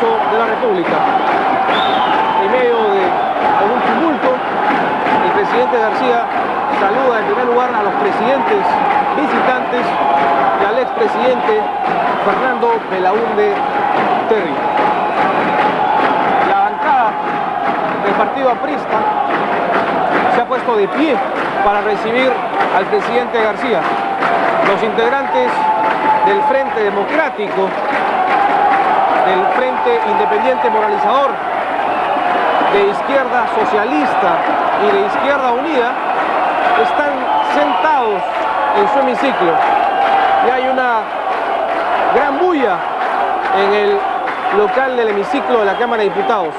De la República. En medio de algún tumulto, el presidente García saluda en primer lugar a los presidentes visitantes y al expresidente Fernando Belaúnde Terry. La bancada del partido aprista se ha puesto de pie para recibir al presidente García. Los integrantes del Frente Democrático, del Frente Independiente Moralizador, de Izquierda Socialista y de Izquierda Unida están sentados en su hemiciclo y hay una gran bulla en el local del hemiciclo de la Cámara de Diputados.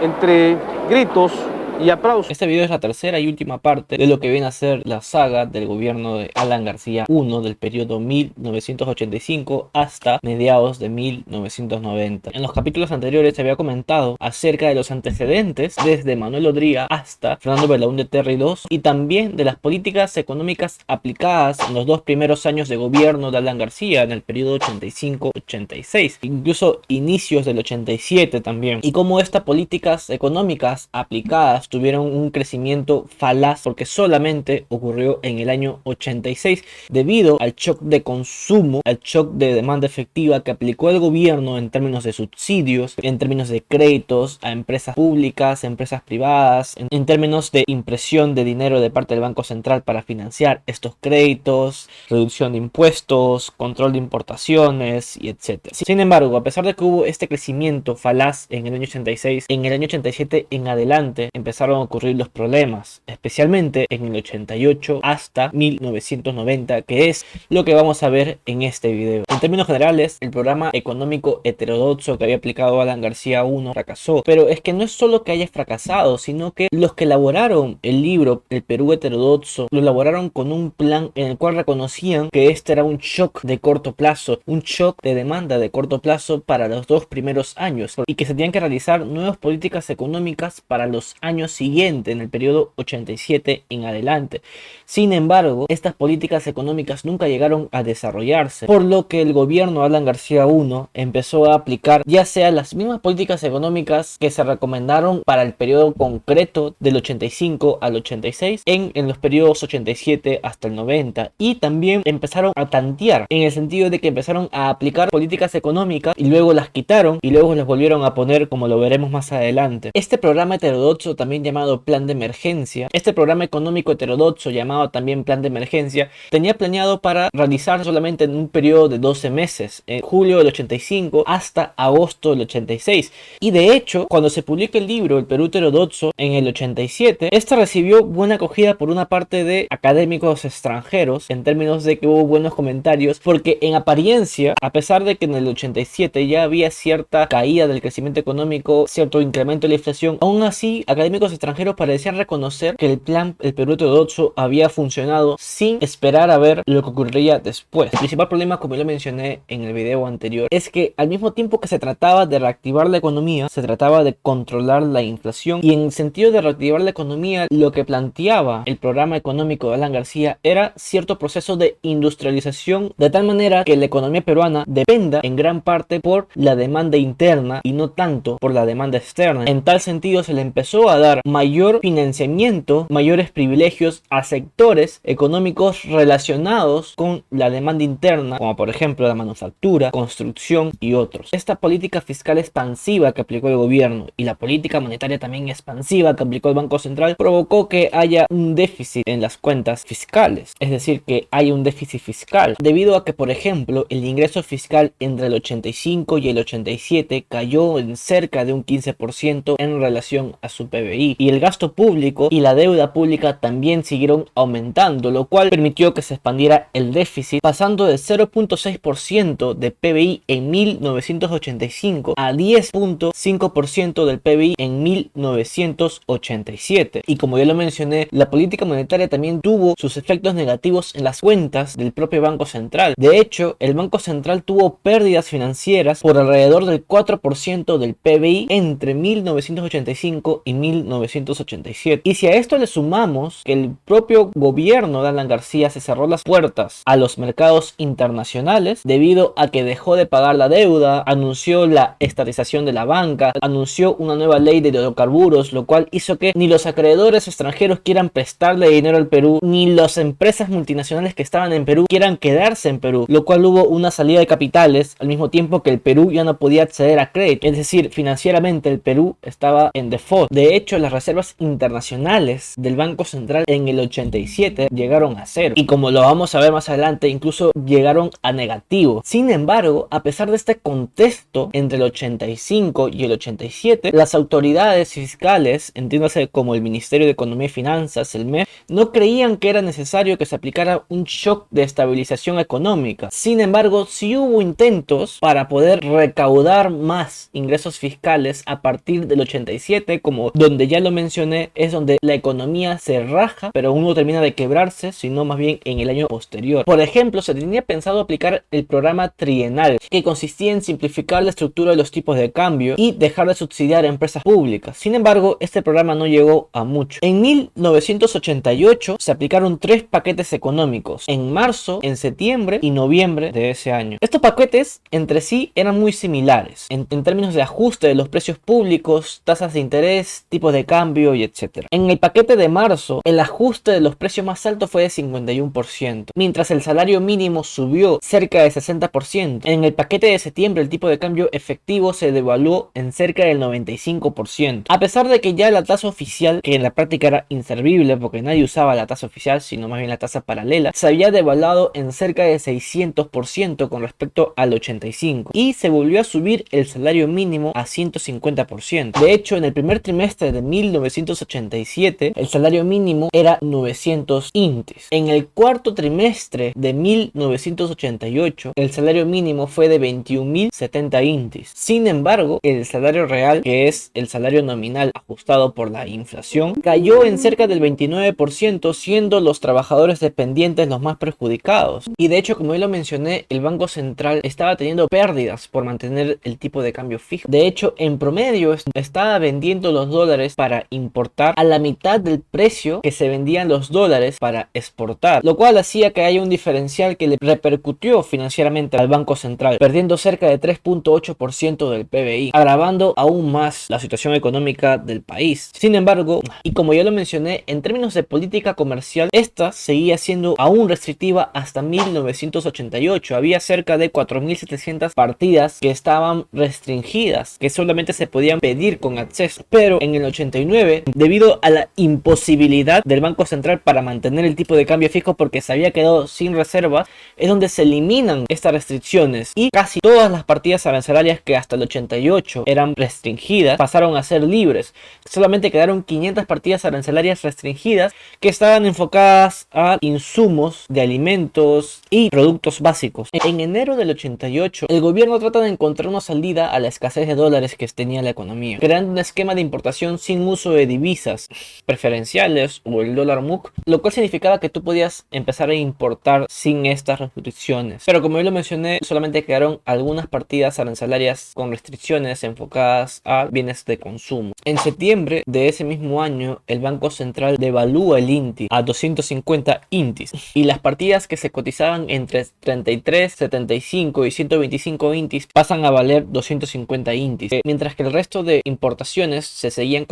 Entre gritos y aplausos. Este video es la tercera y última parte de lo que viene a ser la saga del gobierno de Alan García I del periodo 1985 hasta mediados de 1990. En los capítulos anteriores se había comentado acerca de los antecedentes desde Manuel Odría hasta Fernando Belaúnde Terry II y también de las políticas económicas aplicadas en los dos primeros años de gobierno de Alan García en el periodo 85-86, incluso inicios del 87 también, y cómo estas políticas económicas aplicadas tuvieron un crecimiento falaz porque solamente ocurrió en el año 86 debido al shock de consumo, al shock de demanda efectiva que aplicó el gobierno en términos de subsidios, en términos de créditos a empresas públicas, empresas privadas, en, términos de impresión de dinero de parte del Banco Central para financiar estos créditos, reducción de impuestos, control de importaciones y etc. Sin embargo, a pesar de que hubo este crecimiento falaz en el año 86, en el año 87 en adelante empezó empezaron a ocurrir los problemas, especialmente en el 88 hasta 1990, que es lo que vamos a ver en este video. En términos generales, el programa económico heterodoxo que había aplicado Alan García I fracasó, pero es que no es solo que haya fracasado, sino que los que elaboraron el libro El Perú heterodoxo lo elaboraron con un plan en el cual reconocían que este era un shock de corto plazo, un shock de demanda de corto plazo para los dos primeros años y que se tenían que realizar nuevas políticas económicas para los años siguiente, en el periodo 87 en adelante. Sin embargo, estas políticas económicas nunca llegaron a desarrollarse, por lo que el gobierno Alan García I empezó a aplicar ya sea las mismas políticas económicas que se recomendaron para el periodo concreto del 85 al 86 en, en los periodos 87 hasta el 90 y también empezaron a tantear en el sentido de que empezaron a aplicar políticas económicas y luego las quitaron y luego las volvieron a poner como lo veremos más adelante. Este programa heterodoxo también llamado Plan de Emergencia. Este programa económico heterodoxo llamado también Plan de Emergencia tenía planeado para realizar solamente en un periodo de 12 meses, en julio del 85 hasta agosto del 86. Y de hecho, cuando se publica el libro El Perú heterodoxo en el 87, este recibió buena acogida por una parte de académicos extranjeros en términos de que hubo buenos comentarios, porque en apariencia, a pesar de que en el 87 ya había cierta caída del crecimiento económico, cierto incremento de la inflación, aún así académicos extranjeros parecían reconocer que el plan el Perú heterodoxo había funcionado sin esperar a ver lo que ocurriría después. El principal problema, como yo mencioné en el video anterior, es que al mismo tiempo que se trataba de reactivar la economía, se trataba de controlar la inflación y en el sentido de reactivar la economía, lo que planteaba el programa económico de Alan García era cierto proceso de industrialización de tal manera que la economía peruana dependa en gran parte por la demanda interna y no tanto por la demanda externa. En tal sentido se le empezó a dar mayor financiamiento, mayores privilegios a sectores económicos relacionados con la demanda interna, como por ejemplo la manufactura, construcción y otros. Esta política fiscal expansiva que aplicó el gobierno y la política monetaria también expansiva que aplicó el Banco Central provocó que haya un déficit en las cuentas fiscales, es decir, que hay un déficit fiscal, debido a que, por ejemplo, el ingreso fiscal entre el 85 y el 87 cayó en cerca de un 15% en relación a su PBI y el gasto público y la deuda pública también siguieron aumentando, lo cual permitió que se expandiera el déficit pasando de 0.6% de PBI en 1985 a 10.5% del PBI en 1987. Y como ya lo mencioné, la política monetaria también tuvo sus efectos negativos en las cuentas del propio Banco Central. De hecho, el Banco Central tuvo pérdidas financieras por alrededor del 4% del PBI entre 1985 y 1987 1987. Y si a esto le sumamos que el propio gobierno de Alan García se cerró las puertas a los mercados internacionales debido a que dejó de pagar la deuda, anunció la estatización de la banca, anunció una nueva ley de hidrocarburos, lo cual hizo que ni los acreedores extranjeros quieran prestarle dinero al Perú, ni las empresas multinacionales que estaban en Perú quieran quedarse en Perú, lo cual hubo una salida de capitales al mismo tiempo que el Perú ya no podía acceder a crédito, es decir, financieramente el Perú estaba en default. De hecho, las reservas internacionales del Banco Central en el 87 llegaron a cero y como lo vamos a ver más adelante, incluso llegaron a negativo. Sin embargo, a pesar de este contexto entre el 85 y el 87, las autoridades fiscales, entiéndase como el Ministerio de Economía y Finanzas, el MEF, no creían que era necesario que se aplicara un shock de estabilización económica. Sin embargo, sí hubo intentos para poder recaudar más ingresos fiscales a partir del 87, como donde ya lo mencioné, es donde la economía se raja, pero uno termina de quebrarse, sino más bien en el año posterior. Por ejemplo, se tenía pensado aplicar el programa trienal, que consistía en simplificar la estructura de los tipos de cambio y dejar de subsidiar empresas públicas. Sin embargo, este programa no llegó a mucho. En 1988 se aplicaron tres paquetes económicos, en marzo, en septiembre y noviembre de ese año. Estos paquetes entre sí eran muy similares en, en términos de ajuste de los precios públicos, tasas de interés, tipos de cambio y etc. En el paquete de marzo, el ajuste de los precios más altos fue de 51%, mientras el salario mínimo subió cerca de 60%. En el paquete de septiembre, el tipo de cambio efectivo se devaluó en cerca del 95%. A pesar de que ya la tasa oficial, que en la práctica era inservible porque nadie usaba la tasa oficial, sino más bien la tasa paralela, se había devaluado en cerca de 600% con respecto al 85 y se volvió a subir el salario mínimo a 150%. De hecho, en el primer trimestre de 1987, el salario mínimo era 900 intis. En el cuarto trimestre de 1988, el salario mínimo fue de 21.070 intis. Sin embargo, el salario real, que es el salario nominal ajustado por la inflación, cayó en cerca del 29%, siendo los trabajadores dependientes los más perjudicados. Y de hecho, como ya lo mencioné, el Banco Central estaba teniendo pérdidas por mantener el tipo de cambio fijo. De hecho, en promedio estaba vendiendo los dólares para importar a la mitad del precio que se vendían los dólares para exportar, lo cual hacía que haya un diferencial que le repercutió financieramente al Banco Central, perdiendo cerca de 3.8% del PBI, agravando aún más la situación económica del país. Sin embargo, y como ya lo mencioné, en términos de política comercial, esta seguía siendo aún restrictiva hasta 1988. Había cerca de 4.700 partidas que estaban restringidas, que solamente se podían pedir con acceso. Pero en el 89, debido a la imposibilidad del Banco Central para mantener el tipo de cambio fijo porque se había quedado sin reservas, es donde se eliminan estas restricciones y casi todas las partidas arancelarias que hasta el 88 eran restringidas pasaron a ser libres. Solamente quedaron 500 partidas arancelarias restringidas que estaban enfocadas a insumos de alimentos y productos básicos. En enero del 88, el gobierno trata de encontrar una salida a la escasez de dólares que tenía la economía, creando un esquema de importación sin uso de divisas preferenciales o el dólar MUC, lo cual significaba que tú podías empezar a importar sin estas restricciones. Pero como yo lo mencioné, solamente quedaron algunas partidas arancelarias con restricciones enfocadas a bienes de consumo. En septiembre de ese mismo año, el Banco Central devalúa el INTI a 250 INTIs y las partidas que se cotizaban entre 33, 75 y 125 INTIs pasan a valer 250 INTIs, mientras que el resto de importaciones se seguían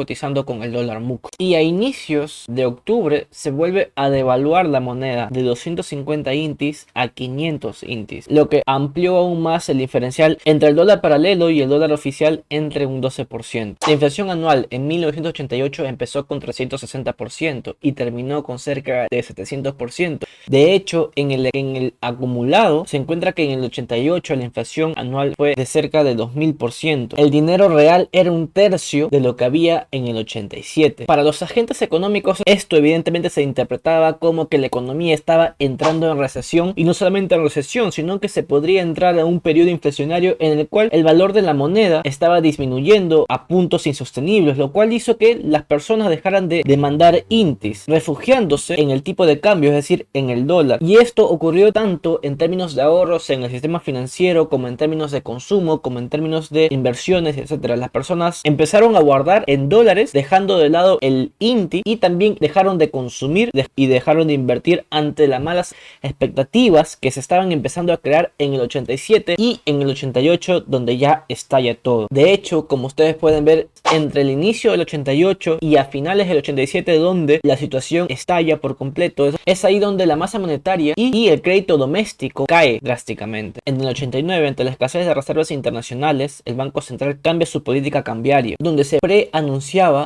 con el dólar MUC. Y a inicios de octubre se vuelve a devaluar la moneda de 250 INTIs a 500 INTIs, lo que amplió aún más el diferencial entre el dólar paralelo y el dólar oficial entre un 12%. La inflación anual en 1988 empezó con 360% y terminó con cerca de 700%. De hecho, en el, en el acumulado se encuentra que en el 88 la inflación anual fue de cerca de 2000%. El dinero real era un tercio de lo que había en el 87. Para los agentes económicos esto evidentemente se interpretaba como que la economía estaba entrando en recesión y no solamente en recesión, sino que se podría entrar a un periodo inflacionario en el cual el valor de la moneda estaba disminuyendo a puntos insostenibles, lo cual hizo que las personas dejaran de demandar intis, refugiándose en el tipo de cambio, es decir, en el dólar. Y esto ocurrió tanto en términos de ahorros en el sistema financiero como en términos de consumo, como en términos de inversiones, etcétera. Las personas empezaron a guardar en dólares dejando de lado el INTI y también dejaron de consumir y dejaron de invertir ante las malas expectativas que se estaban empezando a crear en el 87 y en el 88 donde ya estalla todo. De hecho, como ustedes pueden ver, entre el inicio del 88 y a finales del 87 donde la situación estalla por completo, es ahí donde la masa monetaria y el crédito doméstico cae drásticamente. En el 89, ante la escasez de reservas internacionales, el Banco Central cambia su política cambiaria, donde se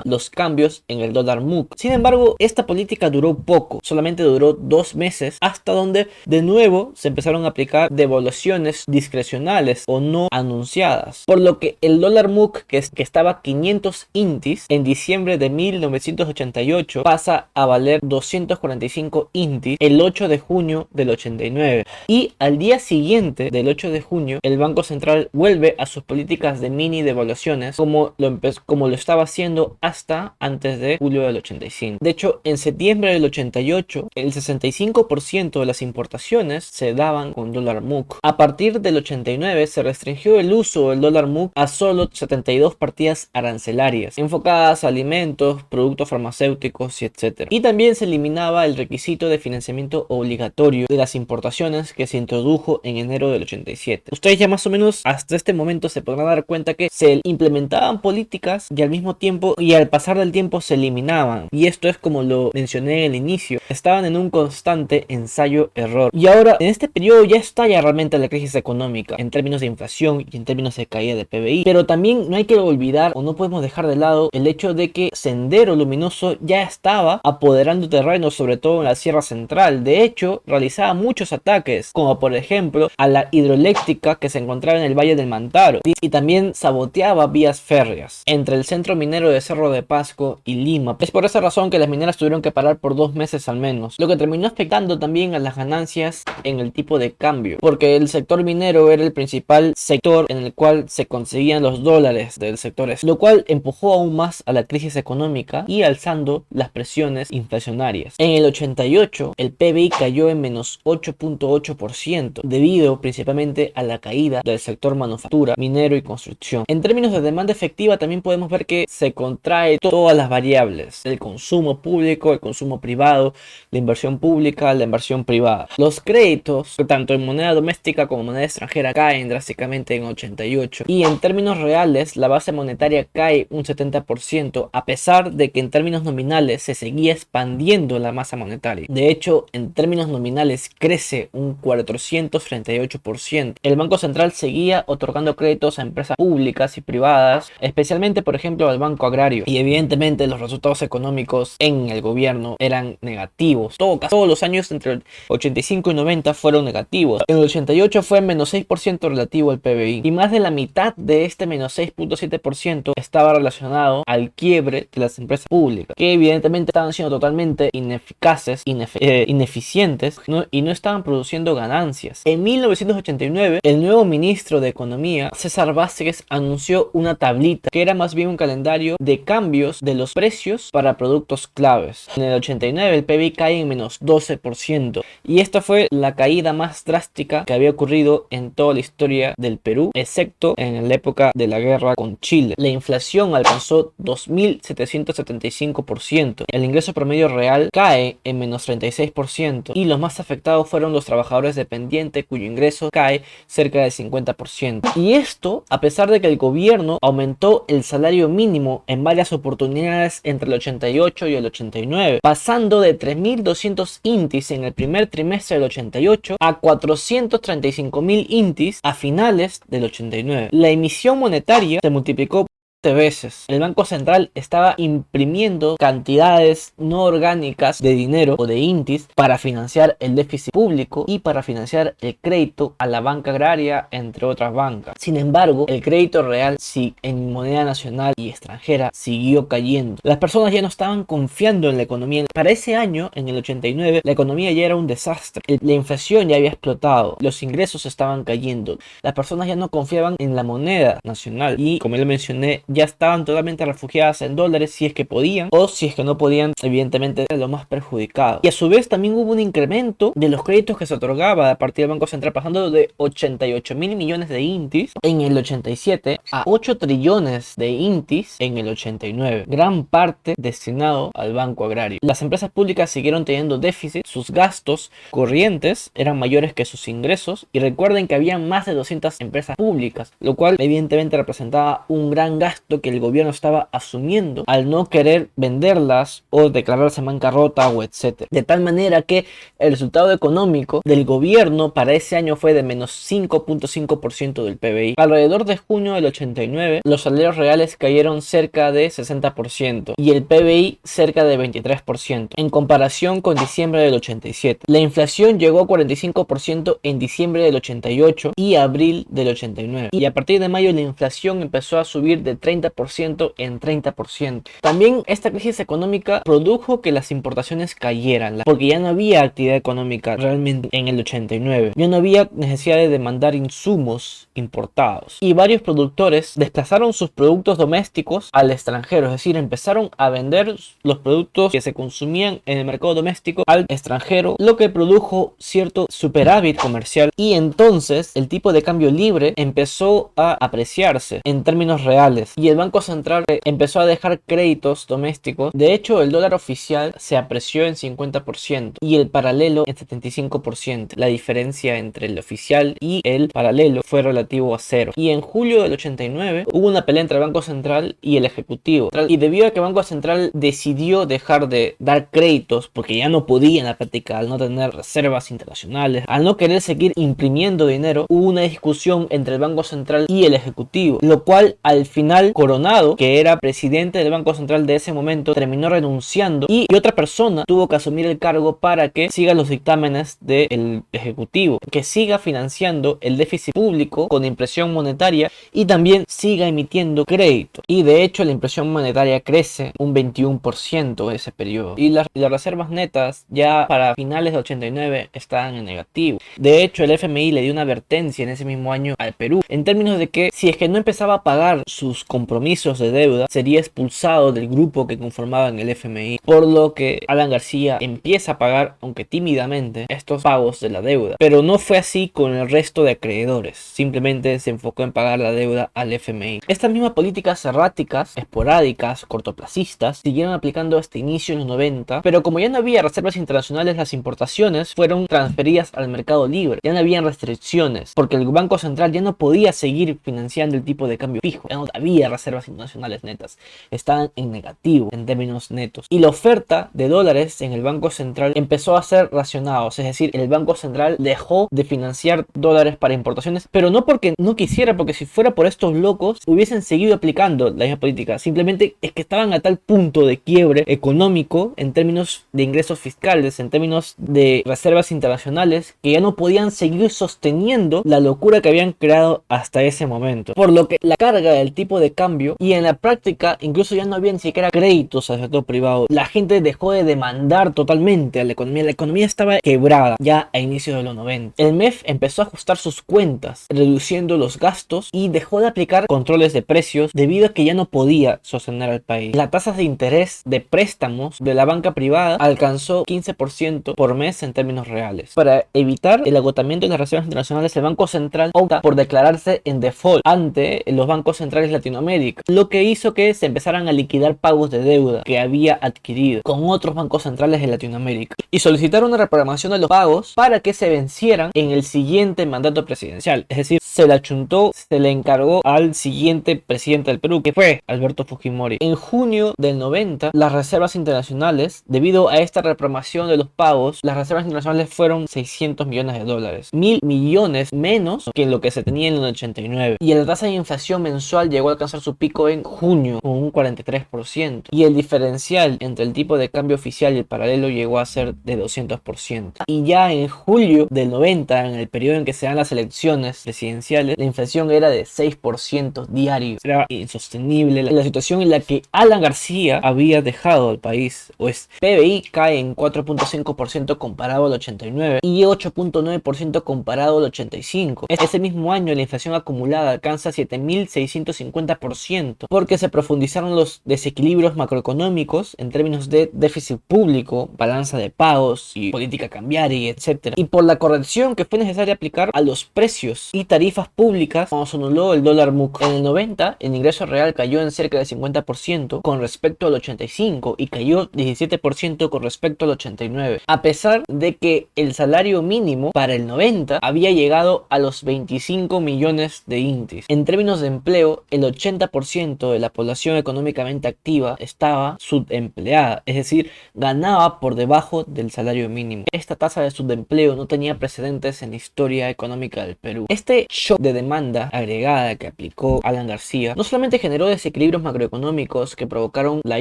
los cambios en el dólar MOOC. Sin embargo, esta política duró poco, solamente duró dos meses, hasta donde de nuevo se empezaron a aplicar devoluciones discrecionales o no anunciadas, por lo que el dólar MOOC que, que estaba 500 intis en diciembre de 1988 pasa a valer 245 intis el 8 de junio del 89 y al día siguiente del 8 de junio el Banco Central vuelve a sus políticas de mini devaluaciones como lo, como lo estaba haciendo hasta antes de julio del 85. De hecho, en septiembre del 88 el 65% de las importaciones se daban con dólar MOOC. A partir del 89 se restringió el uso del dólar MOOC a solo 72 partidas arancelarias enfocadas a alimentos, productos farmacéuticos y etc. Y también se eliminaba el requisito de financiamiento obligatorio de las importaciones que se introdujo en enero del 87. Ustedes ya más o menos hasta este momento se podrán dar cuenta que se implementaban políticas y al mismo tiempo y al pasar del tiempo se eliminaban. Y esto es como lo mencioné en el inicio, estaban en un constante ensayo-error. Y ahora en este periodo ya estalla realmente la crisis económica en términos de inflación y en términos de caída de PBI. Pero también no hay que olvidar o no podemos dejar de lado el hecho de que Sendero Luminoso ya estaba apoderando terreno, sobre todo en la Sierra Central. De hecho, realizaba muchos ataques, como por ejemplo a la hidroeléctrica que se encontraba en el Valle del Mantaro, y también saboteaba vías férreas entre el centro minero de Cerro de Pasco y Lima. Es por esa razón que las mineras tuvieron que parar por dos meses al menos, lo que terminó afectando también a las ganancias en el tipo de cambio, porque el sector minero era el principal sector en el cual se conseguían los dólares del sector, lo cual empujó aún más a la crisis económica y alzando las presiones inflacionarias. En el 88, el PBI cayó en menos 8.8% debido principalmente a la caída del sector manufactura, minero y construcción. En términos de demanda efectiva también podemos ver que se contrae todas las variables, el consumo público, el consumo privado, la inversión pública, la inversión privada. Los créditos, tanto en moneda doméstica como en moneda extranjera, caen drásticamente en 88 y en términos reales la base monetaria cae un 70% a pesar de que en términos nominales se seguía expandiendo la masa monetaria. De hecho, en términos nominales crece un 438%. El Banco Central seguía otorgando créditos a empresas públicas y privadas, especialmente por ejemplo al Banco Agrario. Y evidentemente los resultados económicos en el gobierno eran negativos. todos los años entre el 85 y 90 fueron negativos. En el 88 fue menos 6% relativo al PBI. Y más de la mitad de este menos 6.7% estaba relacionado al quiebre de las empresas públicas, que evidentemente estaban siendo totalmente ineficaces, eh, ineficientes y no estaban produciendo ganancias. En 1989, el nuevo ministro de Economía, César Vázquez, anunció una tablita que era más bien un calendario de cambios de los precios para productos claves. En el 89 el PIB cae en menos 12% y esta fue la caída más drástica que había ocurrido en toda la historia del Perú, excepto en la época de la guerra con Chile. La inflación alcanzó 2.775%. El ingreso promedio real cae en menos 36% y los más afectados fueron los trabajadores dependientes cuyo ingreso cae cerca del 50%. Y esto a pesar de que el gobierno aumentó el salario mínimo en varias oportunidades entre el 88 y el 89, pasando de 3.200 intis en el primer trimestre del 88 a 435.000 intis a finales del 89. La emisión monetaria se multiplicó veces. El Banco Central estaba imprimiendo cantidades no orgánicas de dinero o de intis para financiar el déficit público y para financiar el crédito a la banca agraria, entre otras bancas. Sin embargo, el crédito real, si en moneda nacional y extranjera, siguió cayendo. Las personas ya no estaban confiando en la economía. Para ese año, en el 89, la economía ya era un desastre. La inflación ya había explotado. Los ingresos estaban cayendo. Las personas ya no confiaban en la moneda nacional. Y, como le mencioné, ya estaban totalmente refugiadas en dólares si es que podían o si es que no podían, evidentemente lo más perjudicado. Y a su vez también hubo un incremento de los créditos que se otorgaba a partir del Banco Central, pasando de 88 mil millones de intis en el 87 a 8 trillones de intis en el 89, gran parte destinado al Banco Agrario. Las empresas públicas siguieron teniendo déficit, sus gastos corrientes eran mayores que sus ingresos y recuerden que había más de 200 empresas públicas, lo cual evidentemente representaba un gran gasto que el gobierno estaba asumiendo al no querer venderlas o declararse bancarrota o etc. De tal manera que el resultado económico del gobierno para ese año fue de menos 5.5% del PBI. Alrededor de junio del 89, los salarios reales cayeron cerca de 60% y el PBI cerca de 23% en comparación con diciembre del 87. La inflación llegó a 45% en diciembre del 88 y abril del 89 y a partir de mayo la inflación empezó a subir de 30% en 30%. También esta crisis económica produjo que las importaciones cayeran porque ya no había actividad económica realmente en el 89. Ya no había necesidad de demandar insumos importados y varios productores desplazaron sus productos domésticos al extranjero, es decir, empezaron a vender los productos que se consumían en el mercado doméstico al extranjero, lo que produjo cierto superávit comercial y entonces el tipo de cambio libre empezó a apreciarse en términos reales y el Banco Central empezó a dejar créditos domésticos. De hecho, el dólar oficial se apreció en 50% y el paralelo en 75%. La diferencia entre el oficial y el paralelo fue relativo a cero. Y en julio del 89 hubo una pelea entre el Banco Central y el Ejecutivo. Y debido a que el Banco Central decidió dejar de dar créditos porque ya no podía en la práctica al no tener reservas internacionales, al no querer seguir imprimiendo dinero, hubo una discusión entre el Banco Central y el Ejecutivo, lo cual al final Coronado, que era presidente del Banco Central de ese momento, terminó renunciando y, otra persona tuvo que asumir el cargo para que siga los dictámenes del Ejecutivo, que siga financiando el déficit público con impresión monetaria y también siga emitiendo crédito. Y de hecho la impresión monetaria crece un 21% en ese periodo. Y las, las reservas netas ya para finales de 89 estaban en negativo. De hecho el FMI le dio una advertencia en ese mismo año al Perú en términos de que si es que no empezaba a pagar sus compromisos de deuda sería expulsado del grupo que conformaban el FMI. Por lo que Alan García empieza a pagar, aunque tímidamente, estos pagos de la deuda. Pero no fue así con el resto de acreedores. Simplemente se enfocó en pagar la deuda al FMI. Estas mismas políticas erráticas, esporádicas, cortoplacistas, siguieron aplicando hasta inicio en los 90, pero como ya no había reservas internacionales, las importaciones fueron transferidas al mercado libre. Ya no habían restricciones, porque el Banco Central ya no podía seguir financiando el tipo de cambio fijo. Ya no había reservas internacionales netas. Estaban en negativo en términos netos. Y la oferta de dólares en el Banco Central empezó a ser racionados, es decir, el Banco Central dejó de financiar dólares para importaciones, pero no porque no quisiera, porque si fuera por estos locos hubiesen seguido aplicando la misma política, simplemente es que estaban a tal punto de quiebre económico en términos de ingresos fiscales, en términos de reservas internacionales, que ya no podían seguir sosteniendo la locura que habían creado hasta ese momento. Por lo que la carga del tipo de cambio y en la práctica incluso ya no había ni siquiera créditos al sector privado. La gente dejó de demandar totalmente a la economía. La economía estaba quebrada ya a inicios de los 90. El MEF empezó a ajustar sus cuentas, reduciendo los gastos y dejó de aplicar controles de precios debido a que ya no podía sostener al país. La tasa de interés de préstamos de la banca privada alcanzó 15% por mes en términos reales. Para evitar el agotamiento de las reservas internacionales, el Banco Central opta por declararse en default ante los bancos centrales de Latinoamérica, lo que hizo que se empezaran a liquidar pagos de deuda que había adquirido con otros bancos centrales de Latinoamérica y solicitaron una reprogramación de los pagos para que se vencieran en el siguiente mandato presidencial. Es decir, se le achuntó, se le encargó al siguiente presidente del Perú, que fue Alberto Fujimori. En junio del 90, las reservas internacionales, debido a esta reprogramación de los pagos, las reservas internacionales fueron 600 millones de dólares, mil millones menos que lo que se tenía en el 89. Y la tasa de inflación mensual llegó a alcanzar su pico en junio, con un 43%. Y el diferencial entre el tipo de cambio oficial y el paralelo llegó a ser de 200%. Y ya en julio del 90, en el periodo en que se dan las elecciones presidenciales, la inflación era de 6% diario. Era insostenible la situación en la que Alan García había dejado al país. Pues PBI cae en 4.5% comparado al 89 y 8.9% comparado al 85. Ese mismo año la inflación acumulada alcanza 7.650 30% porque se profundizaron los desequilibrios macroeconómicos en términos de déficit público, balanza de pagos y política cambiaria, etc. Y por la corrección que fue necesaria aplicar a los precios y tarifas públicas cuando se anuló el dólar MUC. En el 90 el ingreso real cayó en cerca del 50% con respecto al 85 y cayó 17% con respecto al 89. A pesar de que el salario mínimo para el 90 había llegado a los 25 millones de intis. En términos de empleo, el 80% de la población económicamente activa estaba subempleada, es decir, ganaba por debajo del salario mínimo. Esta tasa de subempleo no tenía precedentes en la historia económica del Perú. Este shock de demanda agregada que aplicó Alan García no solamente generó desequilibrios macroeconómicos que provocaron la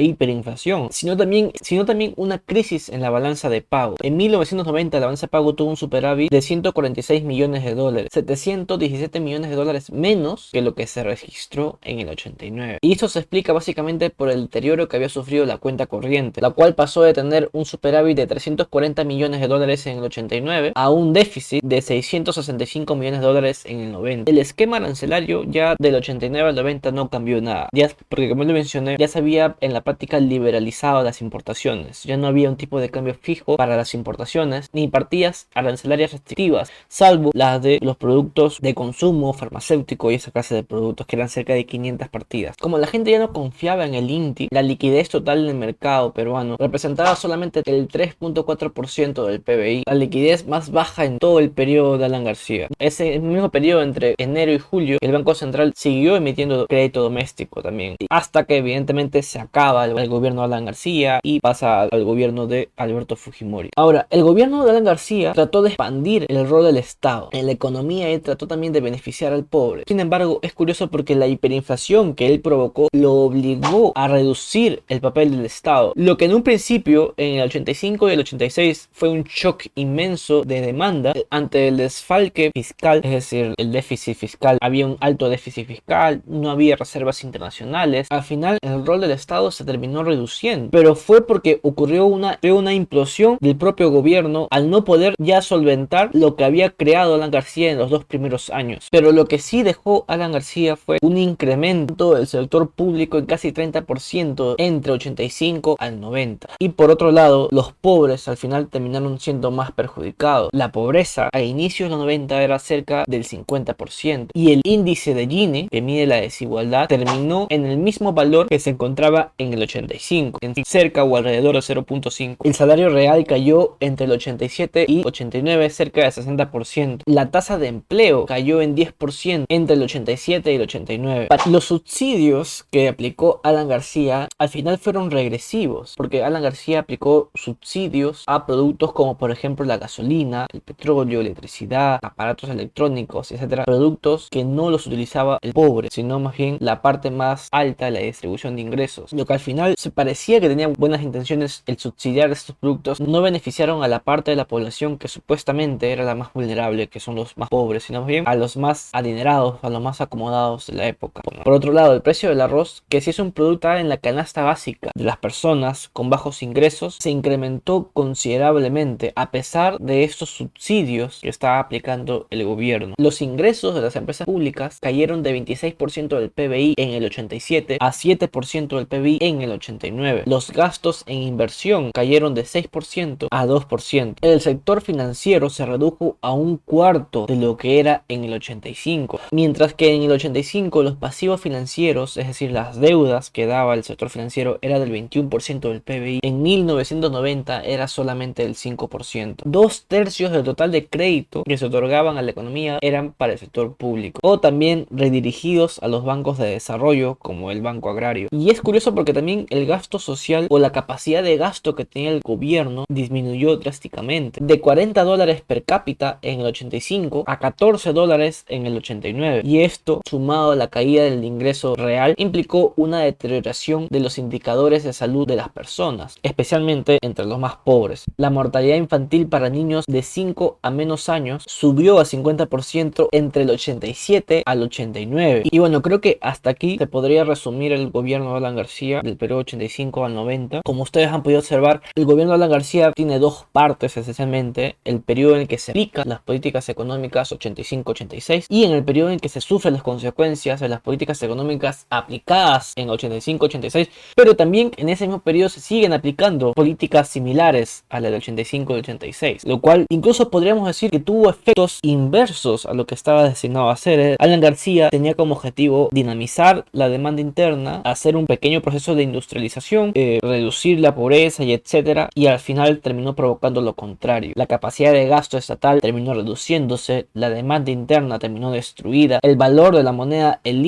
hiperinflación, sino también, sino también una crisis en la balanza de pago. En 1990 la balanza de pago tuvo un superávit de 146 millones de dólares, 717 millones de dólares menos que lo que se registró en el 89. Y esto se explica básicamente por el deterioro que había sufrido la cuenta corriente, la cual pasó de tener un superávit de 340 millones de dólares en el 89 a un déficit de 665 millones de dólares en el 90. El esquema arancelario ya del 89 al 90 no cambió nada, ya porque como lo mencioné, ya se había en la práctica liberalizado las importaciones, ya no había un tipo de cambio fijo para las importaciones ni partidas arancelarias restrictivas, salvo las de los productos de consumo farmacéutico y esa clase de productos que eran cerca de 500 partidas. Como la gente ya no confiaba en el INTI, la liquidez total en el mercado peruano representaba solamente el 3.4% del PBI, la liquidez más baja en todo el periodo de Alan García. Ese mismo periodo entre enero y julio, el Banco Central siguió emitiendo crédito doméstico también, hasta que evidentemente se acaba el, gobierno de Alan García y pasa al gobierno de Alberto Fujimori. Ahora, el gobierno de Alan García trató de expandir el rol del Estado en la economía y trató también de beneficiar al pobre. Sin embargo, es curioso porque la hiperinflación que él provocó lo obligó a reducir el papel del Estado, lo que en un principio, en el 85 y el 86, fue un shock inmenso de demanda ante el desfalque fiscal, es decir, el déficit fiscal. Había un alto déficit fiscal, no había reservas internacionales. Al final, el rol del Estado se terminó reduciendo, pero fue porque ocurrió una, una implosión del propio gobierno al no poder ya solventar lo que había creado Alan García en los dos primeros años. Pero lo que sí dejó Alan García fue un incremento del sector público en casi 30% entre 85 al 90. Y por otro lado, los pobres al final terminaron siendo más perjudicados. La pobreza a inicios de los 90 era cerca del 50% y el índice de Gini, que mide la desigualdad, terminó en el mismo valor que se encontraba en el 85, en cerca o alrededor de 0.5. El salario real cayó entre el 87 y 89, cerca del 60%. La tasa de empleo cayó en 10% entre el 87 y el 89. Los subsidios que aplicó Alan García al final fueron regresivos, porque Alan García aplicó subsidios a productos como por ejemplo la gasolina, el petróleo, electricidad, aparatos electrónicos, etcétera, productos que no los utilizaba el pobre, sino más bien la parte más alta de la distribución de ingresos. Lo que al final se parecía que tenía buenas intenciones el subsidiar estos productos no beneficiaron a la parte de la población que supuestamente era la más vulnerable, que son los más pobres, sino más bien a los más adinerados, a los más acomodados de la época. Por otro lado, el precio del arroz, que si es un producto en la canasta básica de las personas con bajos ingresos, se incrementó considerablemente a pesar de estos subsidios que estaba aplicando el gobierno. Los ingresos de las empresas públicas cayeron de 26% del PBI en el 87 a 7% del PBI en el 89. Los gastos en inversión cayeron de 6% a 2%. El sector financiero se redujo a un cuarto de lo que era en el 85, mientras que en el 85 los pasivos financieros, es decir, las deudas que daba el sector financiero era del 21% del PBI, en 1990 era solamente el 5%. Dos tercios del total de crédito que se otorgaban a la economía eran para el sector público o también redirigidos a los bancos de desarrollo como el Banco Agrario. Y es curioso porque también el gasto social o la capacidad de gasto que tenía el gobierno disminuyó drásticamente de 40 dólares per cápita en el 85 a 14 dólares en el 89 y esto sumado a la caída del ingreso real implicó una deterioración de los indicadores de salud de las personas, especialmente entre los más pobres. La mortalidad infantil para niños de 5 a menos años subió a 50% entre el 87 al 89. Y bueno, creo que hasta aquí se podría resumir el gobierno de Alan García del periodo 85 al 90. Como ustedes han podido observar, el gobierno de Alan García tiene dos partes esencialmente, el periodo en el que se aplican las políticas económicas 85-86 y en el periodo en que se sufren las consecuencias de las políticas políticas económicas aplicadas en 85-86, pero también en ese mismo periodo se siguen aplicando políticas similares a la del 85-86, lo cual incluso podríamos decir que tuvo efectos inversos a lo que estaba destinado a hacer. Alan García tenía como objetivo dinamizar la demanda interna, hacer un pequeño proceso de industrialización, eh, reducir la pobreza y etcétera, y al final terminó provocando lo contrario. La capacidad de gasto estatal terminó reduciéndose, la demanda interna terminó destruida, el valor de la moneda, el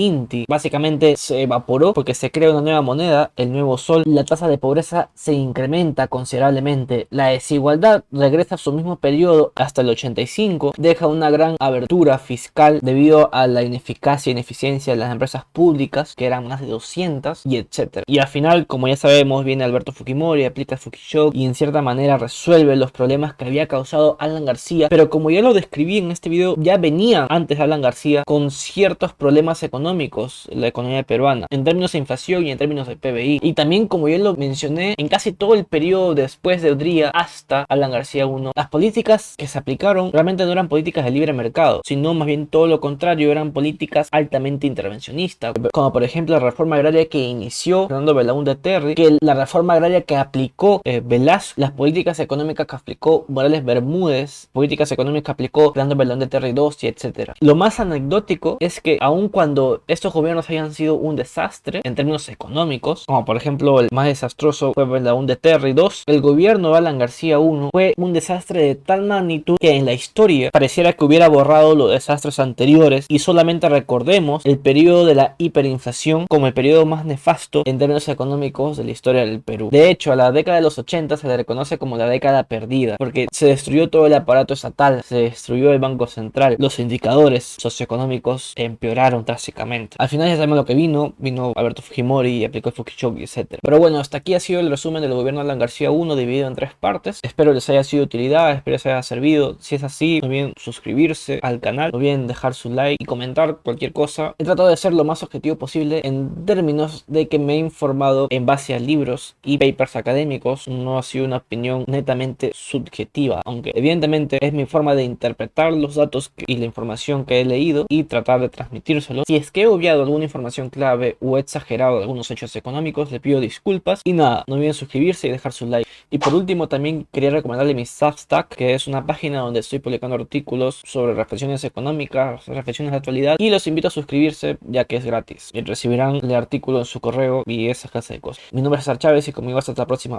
Básicamente se evaporó porque se crea una nueva moneda, el nuevo sol, la tasa de pobreza se incrementa considerablemente, la desigualdad regresa a su mismo periodo hasta el 85, deja una gran abertura fiscal debido a la ineficacia e ineficiencia de las empresas públicas, que eran más de 200, y etcétera. Y al final, como ya sabemos, viene Alberto Fujimori, aplica Fukishock y en cierta manera resuelve los problemas que había causado Alan García, pero como ya lo describí en este video, ya venía antes Alan García con ciertos problemas económicos la economía peruana, en términos de inflación y en términos de PBI. Y también, como ya lo mencioné, en casi todo el periodo después de Odría hasta Alan García 1, las políticas que se aplicaron realmente no eran políticas de libre mercado, sino más bien todo lo contrario, eran políticas altamente intervencionistas, como por ejemplo la reforma agraria que inició Fernando Belaúnde Terry, que la reforma agraria que aplicó eh, Velasco, las políticas económicas que aplicó Morales Bermúdez, políticas económicas que aplicó Fernando Belaúnde Terry II etc. Lo más anecdótico es que aun cuando estos gobiernos hayan sido un desastre en términos económicos, como por ejemplo el más desastroso fue Belaúnde Terry II, el gobierno de Alan García I fue un desastre de tal magnitud que en la historia pareciera que hubiera borrado los desastres anteriores y solamente recordemos el periodo de la hiperinflación como el periodo más nefasto en términos económicos de la historia del Perú. De hecho, a la década de los 80 se le reconoce como la década perdida porque se destruyó todo el aparato estatal, se destruyó el Banco Central, los indicadores socioeconómicos empeoraron drásticamente. Al final ya sabemos lo que vino, vino Alberto Fujimori aplicó el Fukishoki, etc. Pero bueno, hasta aquí ha sido el resumen del gobierno de Alan García 1 dividido en tres partes. Espero les haya sido de utilidad, espero les haya servido. Si es así, no olviden suscribirse al canal, no olviden dejar su like y comentar cualquier cosa. He tratado de ser lo más objetivo posible en términos de que me he informado en base a libros y papers académicos. No ha sido una opinión netamente subjetiva, aunque evidentemente es mi forma de interpretar los datos y la información que he leído y tratar de transmitírselo. Si es que obviado alguna información clave o exagerado algunos hechos económicos, le pido disculpas. Y nada, no olviden suscribirse y dejar su like. Y por último, también quería recomendarle mi Substack, que es una página donde estoy publicando artículos sobre reflexiones económicas, reflexiones de actualidad. Y los invito a suscribirse ya que es gratis. Y recibirán el artículo en su correo y esa clase de cosas. Mi nombre es César Chávez y conmigo hasta la próxima.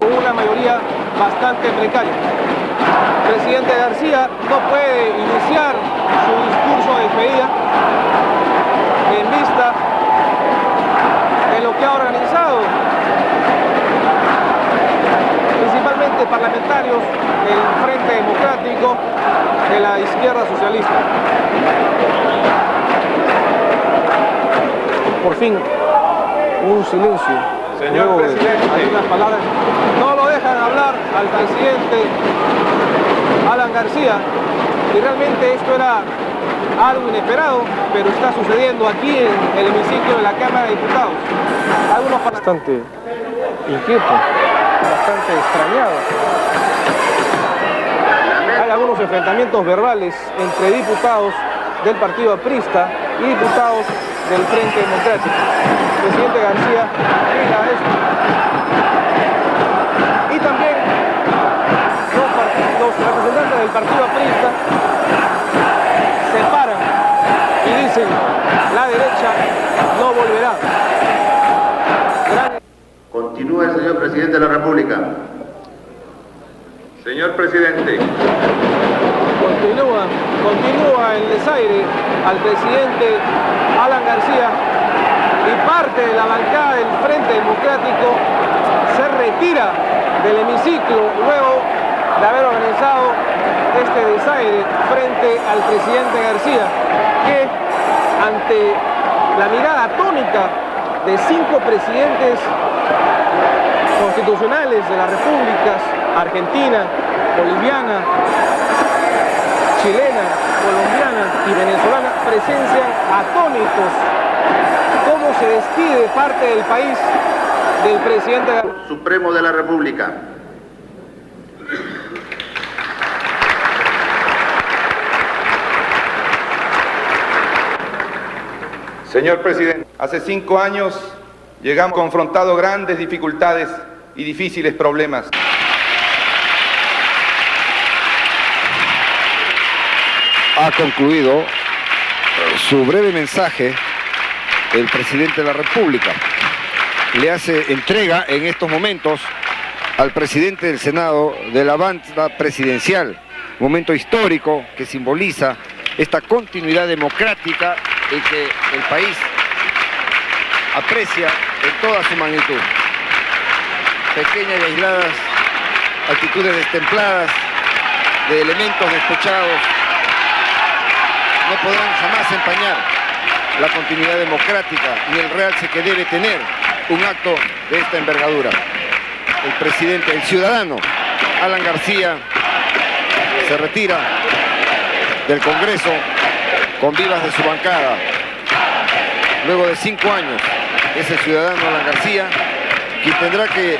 Una mayoría bastante precaria. Presidente García no puede iniciar su discurso de despedida en vista de lo que ha organizado principalmente parlamentarios del Frente Democrático de la izquierda socialista. Por fin, un silencio. Señor Luego de presidente. algunas palabras. No lo dejan hablar al presidente Alan García. Y realmente esto era algo inesperado, pero está sucediendo aquí en el hemiciclo de la Cámara de Diputados. Algunos bastante inquieto, bastante extrañado. Hay algunos enfrentamientos verbales entre diputados del Partido Aprista y diputados del Frente Democrático. Presidente García niega esto. Y también los, los representantes del Partido Aprista se paran y dicen, no volverá. Continúa el señor presidente de la República. Señor presidente, Continúa, continúa el desaire al presidente Alan García y parte de la bancada del Frente Democrático se retira del hemiciclo luego de haber organizado este desaire frente al presidente García, que ante la mirada atónica de cinco presidentes constitucionales de las repúblicas argentina, boliviana, chilena, colombiana y venezolana presencian atónitos cómo se despide parte del país del presidente Supremo de la República. Señor presidente, hace cinco años llegamos confrontados grandes dificultades y difíciles problemas. Ha concluido su breve mensaje el presidente de la República. Le hace entrega en estos momentos al presidente del Senado de la banda presidencial, momento histórico que simboliza esta continuidad democrática y que el país aprecia en toda su magnitud. Pequeñas y aisladas actitudes destempladas de elementos despechados no podrán jamás empañar la continuidad democrática ni el realce que debe tener un acto de esta envergadura. El presidente, el ciudadano, Alan García, se retira del Congreso con vivas de su bancada. Luego de cinco años, ese ciudadano Alan García, quien tendrá que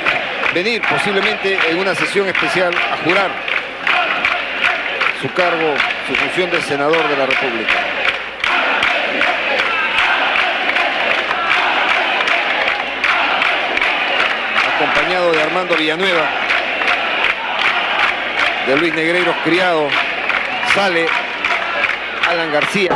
venir posiblemente en una sesión especial a jurar su cargo, su función de senador de la República. Acompañado de Armando Villanueva, de Luis Negreiros Criado, sale Alan García.